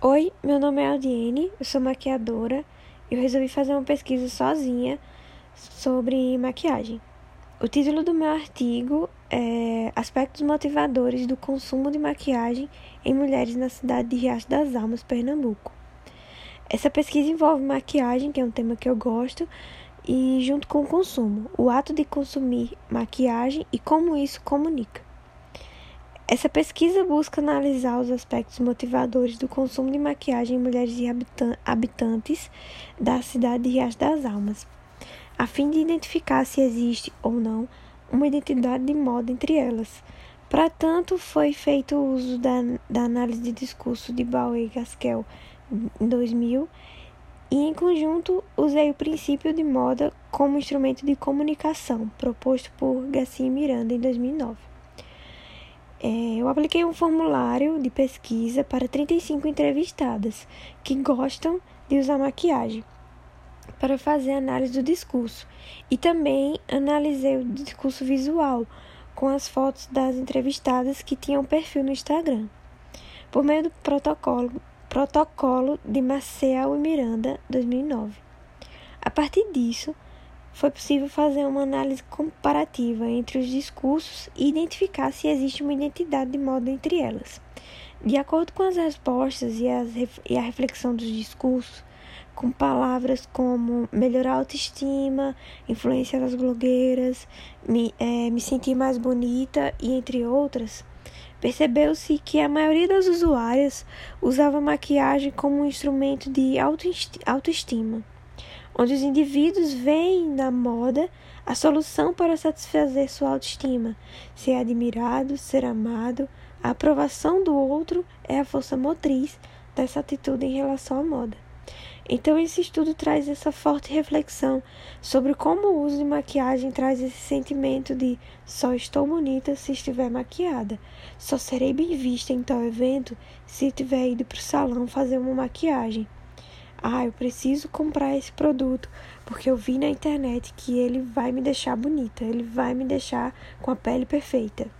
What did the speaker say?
Oi, meu nome é Aldiene, eu sou maquiadora e eu resolvi fazer uma pesquisa sozinha sobre maquiagem. O título do meu artigo é Aspectos motivadores do consumo de maquiagem em mulheres na cidade de Riacho das Almas, Pernambuco. Essa pesquisa envolve maquiagem, que é um tema que eu gosto, e junto com o consumo, o ato de consumir maquiagem e como isso comunica. Essa pesquisa busca analisar os aspectos motivadores do consumo de maquiagem em mulheres e habitantes da cidade de Riacho das Almas, a fim de identificar se existe ou não uma identidade de moda entre elas. Para tanto, foi feito uso da, da análise de discurso de Bauer e Gaskell em 2000 e, em conjunto, usei o princípio de moda como instrumento de comunicação proposto por Garcia Miranda em 2009. É, eu apliquei um formulário de pesquisa para 35 entrevistadas que gostam de usar maquiagem para fazer análise do discurso e também analisei o discurso visual com as fotos das entrevistadas que tinham perfil no Instagram. Por meio do protocolo, protocolo de Marcel e Miranda 2009. A partir disso, foi possível fazer uma análise comparativa entre os discursos e identificar se existe uma identidade de moda entre elas. De acordo com as respostas e, as, e a reflexão dos discursos, com palavras como melhorar a autoestima, influência das blogueiras, me, é, me sentir mais bonita e entre outras, percebeu-se que a maioria das usuárias usava maquiagem como um instrumento de autoestima onde os indivíduos veem na moda a solução para satisfazer sua autoestima, ser admirado, ser amado, a aprovação do outro é a força motriz dessa atitude em relação à moda. Então, esse estudo traz essa forte reflexão sobre como o uso de maquiagem traz esse sentimento de só estou bonita se estiver maquiada, só serei bem vista em tal evento se tiver ido para o salão fazer uma maquiagem. Ah, eu preciso comprar esse produto porque eu vi na internet que ele vai me deixar bonita, ele vai me deixar com a pele perfeita.